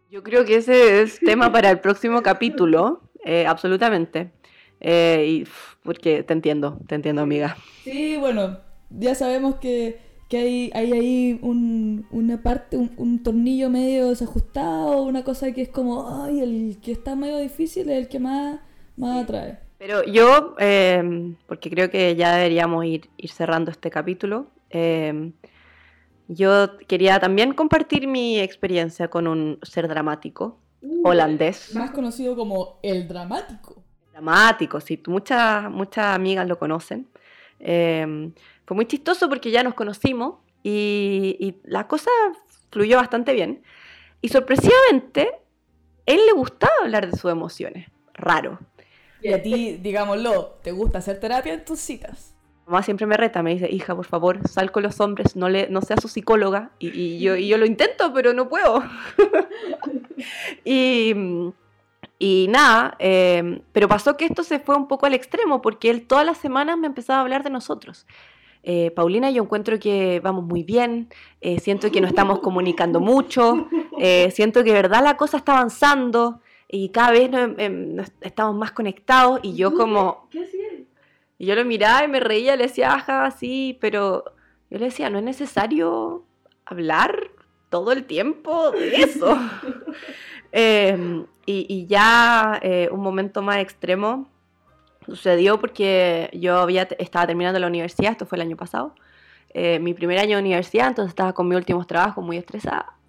Yo creo que ese es tema para el próximo capítulo, eh, absolutamente. Eh, y, porque te entiendo, te entiendo, amiga. Sí, bueno, ya sabemos que, que hay, hay ahí un- una parte, un, un tornillo medio desajustado, una cosa que es como, ay, el que está medio difícil es el que más, más atrae. Pero yo, eh, porque creo que ya deberíamos ir, ir cerrando este capítulo, eh, yo quería también compartir mi experiencia con un ser dramático, holandés. Más conocido como el dramático. Dramático, sí, muchas, muchas amigas lo conocen. Eh, fue muy chistoso porque ya nos conocimos y, y la cosa fluyó bastante bien. Y sorpresivamente, él le gustaba hablar de sus emociones. Raro. Y a ti, digámoslo, ¿te gusta hacer terapia en tus citas? Mamá siempre me reta, me dice, hija, por favor, sal con los hombres, no, le, no seas su psicóloga. Y, y yo, y yo lo intento, pero no puedo. <laughs> y, y nada, eh, pero pasó que esto se fue un poco al extremo, porque él todas las semanas me empezaba a hablar de nosotros. eh, Paulina, yo encuentro que vamos muy bien, eh, siento que nos estamos comunicando mucho, eh, siento que de verdad la cosa está avanzando y cada vez nos- em, nos estamos más conectados y yo como... ¿Qué? Y yo lo miraba y me reía, le decía, ajá, sí, pero yo le decía, no es necesario hablar todo el tiempo de eso. <laughs> Eh, y, y ya eh, un momento más extremo sucedió porque yo había, estaba terminando la universidad, esto fue el año pasado, eh, mi primer año de universidad, entonces estaba con mis últimos trabajos muy estresada.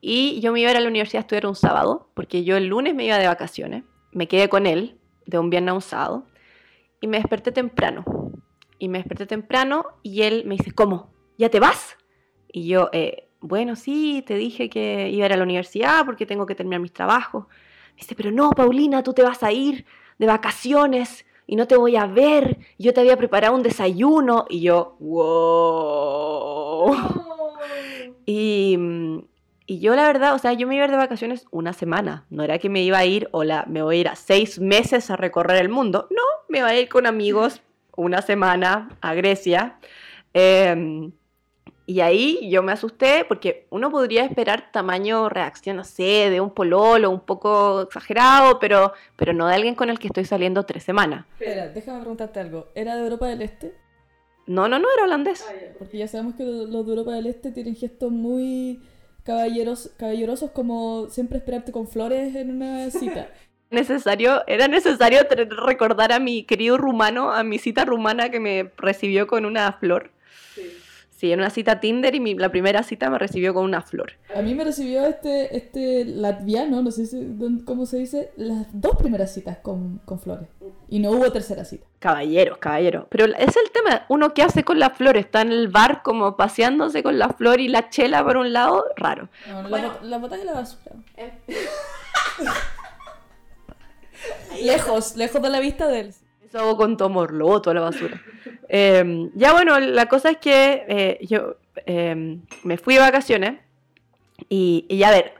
Y yo me iba a ir a la universidad a estudiar un sábado, porque yo el lunes me iba de vacaciones, me quedé con él de un viernes a un sábado, y me desperté temprano. Y me desperté temprano y él me dice, ¿cómo? ¿Ya te vas? Y yo, eh, bueno, sí, te dije que iba a ir a la universidad porque tengo que terminar mis trabajos. Me dice, pero no, Paulina, tú te vas a ir de vacaciones y no te voy a ver. Yo te había preparado un desayuno. Y yo, wow. <laughs> Y, mm, y yo la verdad, o sea, yo me iba a ir de vacaciones una semana. No era que me iba a ir, hola, me voy a ir a seis meses a recorrer el mundo. No, me iba a ir con amigos una semana a Grecia. Em, y ahí yo me asusté porque uno podría esperar tamaño reacción, no sé, de un pololo un poco exagerado, pero, pero no de alguien con el que estoy saliendo tres semanas. Espera, déjame preguntarte algo. ¿Era de Europa del Este? No, no, no era holandés. Porque ya sabemos que lo- los de Europa del Este tienen gestos muy caballeros, caballerosos como siempre esperarte con flores en una <laughs> cita. necesario, era necesario recordar a mi querido rumano, a mi cita rumana que me recibió con una flor. Sí, en una cita Tinder y mi- la primera cita me recibió con una flor. A mí me recibió este, este latviano, no sé si- cómo se dice, las dos primeras citas con, con flores. Y no hubo tercera cita. Caballeros, caballeros. Pero es el tema, uno que hace con la flor, está en el bar como paseándose con la flor y la chela por un lado, raro. No, la, Bueno. la botáis a la basura. Eh. <laughs> Lejos, lejos de la vista de él. Eso hago con tu amor, lo boto a la basura. Eh, ya bueno, la cosa es que eh, yo eh, me fui de vacaciones y, y a ver,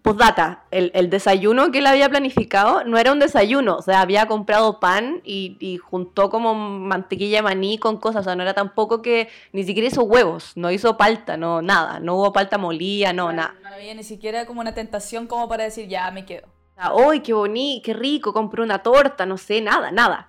postdata, el, el desayuno que él había planificado no era un desayuno, o sea, había comprado pan y, y juntó como mantequilla de maní con cosas, o sea, no era tampoco que ni siquiera hizo huevos, no hizo palta, no, nada, no hubo palta molida, no, nada. No había ni siquiera como una tentación como para decir, ya me quedo. ¡Ay, qué bonito, qué rico! Compré una torta, no sé, nada, nada.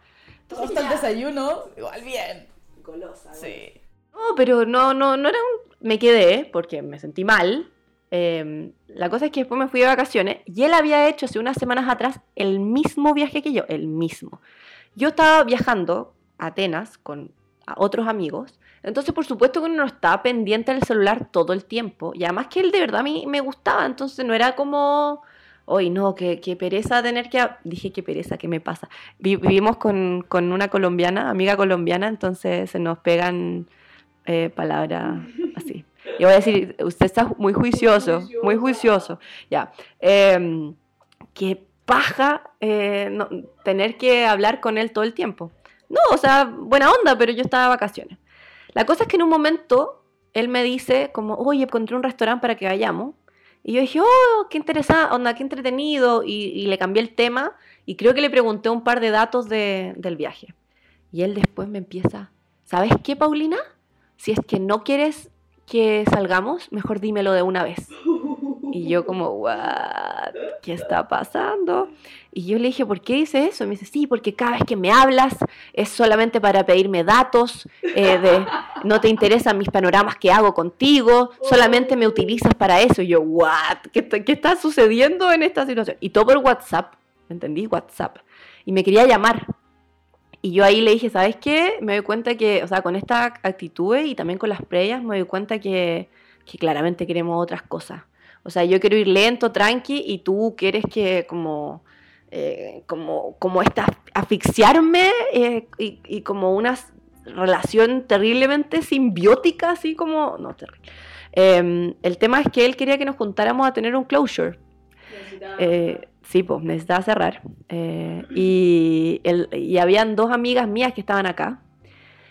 Hasta el desayuno, igual bien. Golosa. Sí. No, pero no, no, no era un... Me quedé porque me sentí mal. Eh, la cosa es que después me fui de vacaciones y él había hecho hace unas semanas atrás el mismo viaje que yo, el mismo. Yo estaba viajando a Atenas con a otros amigos, entonces por supuesto que uno no estaba pendiente del celular todo el tiempo y además que él de verdad a mí me gustaba, entonces no era como... Hoy no, qué, qué pereza tener que... a-". Dije, qué pereza, ¿qué me pasa? Vi- vivimos con, con una colombiana, amiga colombiana, entonces se nos pegan eh, palabras así. Yo voy a decir, usted está muy juicioso, muy juicioso. Ya. Eh, qué paja eh, no- tener que hablar con él todo el tiempo. No, o sea, buena onda, pero yo estaba de vacaciones. La cosa es que en un momento él me dice como, oye, encontré un restaurante para que vayamos. Y yo dije, oh, qué interesante, onda, qué entretenido. Y, y le cambié el tema y creo que le pregunté un par de datos de- del viaje. Y él después me empieza, ¿sabes qué, Paulina? Si es que no quieres que salgamos, mejor dímelo de una vez. <laughs> Y yo como, what? ¿Qué está pasando? Y yo le dije, ¿por qué dice eso? Y me dice, sí, porque cada vez que me hablas es solamente para pedirme datos, eh, de, no te interesan mis panoramas que hago contigo, solamente me utilizas para eso. Y yo, what? ¿Qué, qué está sucediendo en esta situación? Y todo por WhatsApp, ¿me entendí? WhatsApp. Y me quería llamar. Y yo ahí le dije, ¿sabes qué? Me doy cuenta que, o sea, con esta actitud y también con las previas, me doy cuenta que, que claramente queremos otras cosas. O sea, yo quiero ir lento, tranqui, y tú quieres que como, eh, como, como esta, asfixiarme eh, y, y como una relación terriblemente simbiótica, así como, no, terrible. Em, el tema es que él quería que nos juntáramos a tener un closure. Eh, sí, pues necesitaba cerrar. Y, el- y habían dos amigas mías que estaban acá.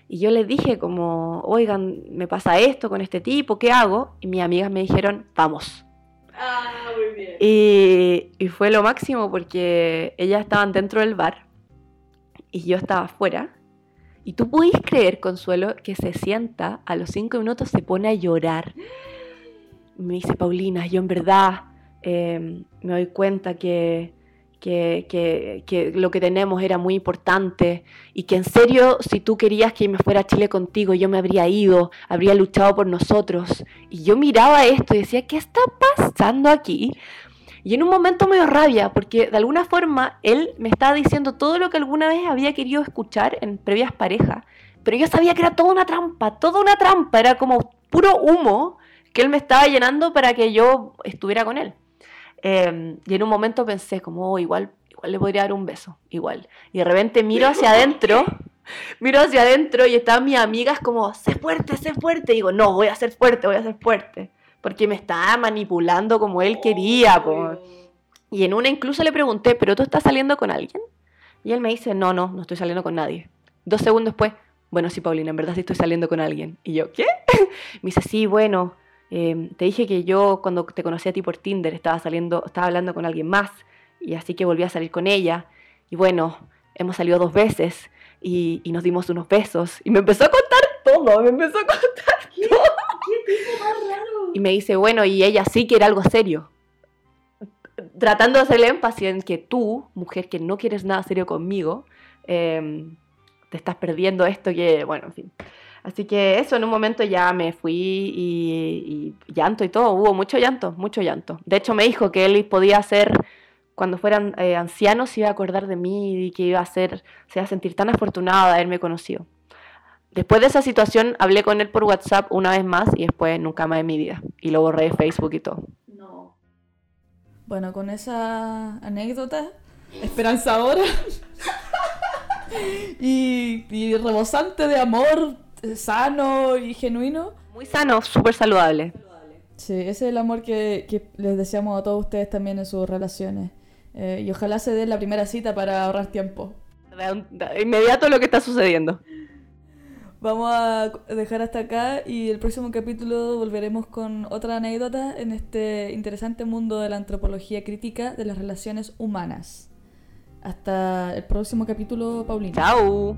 Y yo les dije como, oigan, me pasa esto con este tipo, ¿qué hago? Y mis amigas me dijeron, vamos. Ah, muy bien. Y, fue lo máximo porque ellas estaban dentro del bar y yo estaba afuera. Y tú podís creer, Consuelo, que se sienta, a los cinco minutos se pone a llorar. Me dice, Paulina, yo en verdad eh, me doy cuenta que, que, lo que tenemos era muy importante y que en serio, si tú querías que me fuera a Chile contigo, yo me habría ido, habría luchado por nosotros. Y yo miraba esto y decía, ¿qué está pasando aquí? Y en un momento me dio rabia, porque de alguna forma él me estaba diciendo todo lo que alguna vez había querido escuchar en previas parejas, pero yo sabía que era toda una trampa, toda una trampa, era como puro humo que él me estaba llenando para que yo estuviera con él. Eh, y en un momento pensé como, "Oh, igual, igual le podría dar un beso, igual. Y de repente miro hacia adentro, <laughs> miro hacia adentro y estaban mis amigas como, sé fuerte, sé fuerte. Y digo, no, voy a ser fuerte, voy a ser fuerte. Porque me estaba manipulando como él quería. po. Y en una incluso le pregunté, ¿pero tú estás saliendo con alguien? Y él me dice, no, no, no estoy saliendo con nadie. Dos segundos después, bueno, sí, Paulina, en verdad sí estoy saliendo con alguien. Y yo, ¿qué? <laughs> me dice, sí, bueno, eh, te dije que yo cuando te conocí a ti por Tinder estaba saliendo, estaba hablando con alguien más. Y así que volví a salir con ella. Y bueno, hemos salido dos veces y, y nos dimos unos besos. Y me empezó a contar todo, me empezó a contar todo. Y me dice, bueno, y ella sí que era algo serio. Tratando de hacerle énfasis en que tú, mujer que no quieres nada serio conmigo, eh, te estás perdiendo esto que, bueno, en fin. Así que eso, en un momento ya me fui y, y llanto y todo, hubo mucho llanto, mucho llanto. De hecho me dijo que él podía hacer, cuando fueran eh, ancianos, iba a acordar de mí y que iba a ser, se iba a sentir tan afortunado de haberme conocido. Después de esa situación hablé con él por WhatsApp una vez más y después nunca más en mi vida. Y lo borré de Facebook y todo. No. Bueno, con esa anécdota esperanzadora <laughs> y, y rebosante de amor sano y genuino. Muy sano, súper saludable. Sí, ese es el amor que, que les deseamos a todos ustedes también en sus relaciones. Eh, y ojalá se den la primera cita para ahorrar tiempo. Inmediato lo que está sucediendo. Vamos a dejar hasta acá y el próximo capítulo volveremos con otra anécdota en este interesante mundo de la antropología crítica de las relaciones humanas. Hasta el próximo capítulo, Paulina. Chao.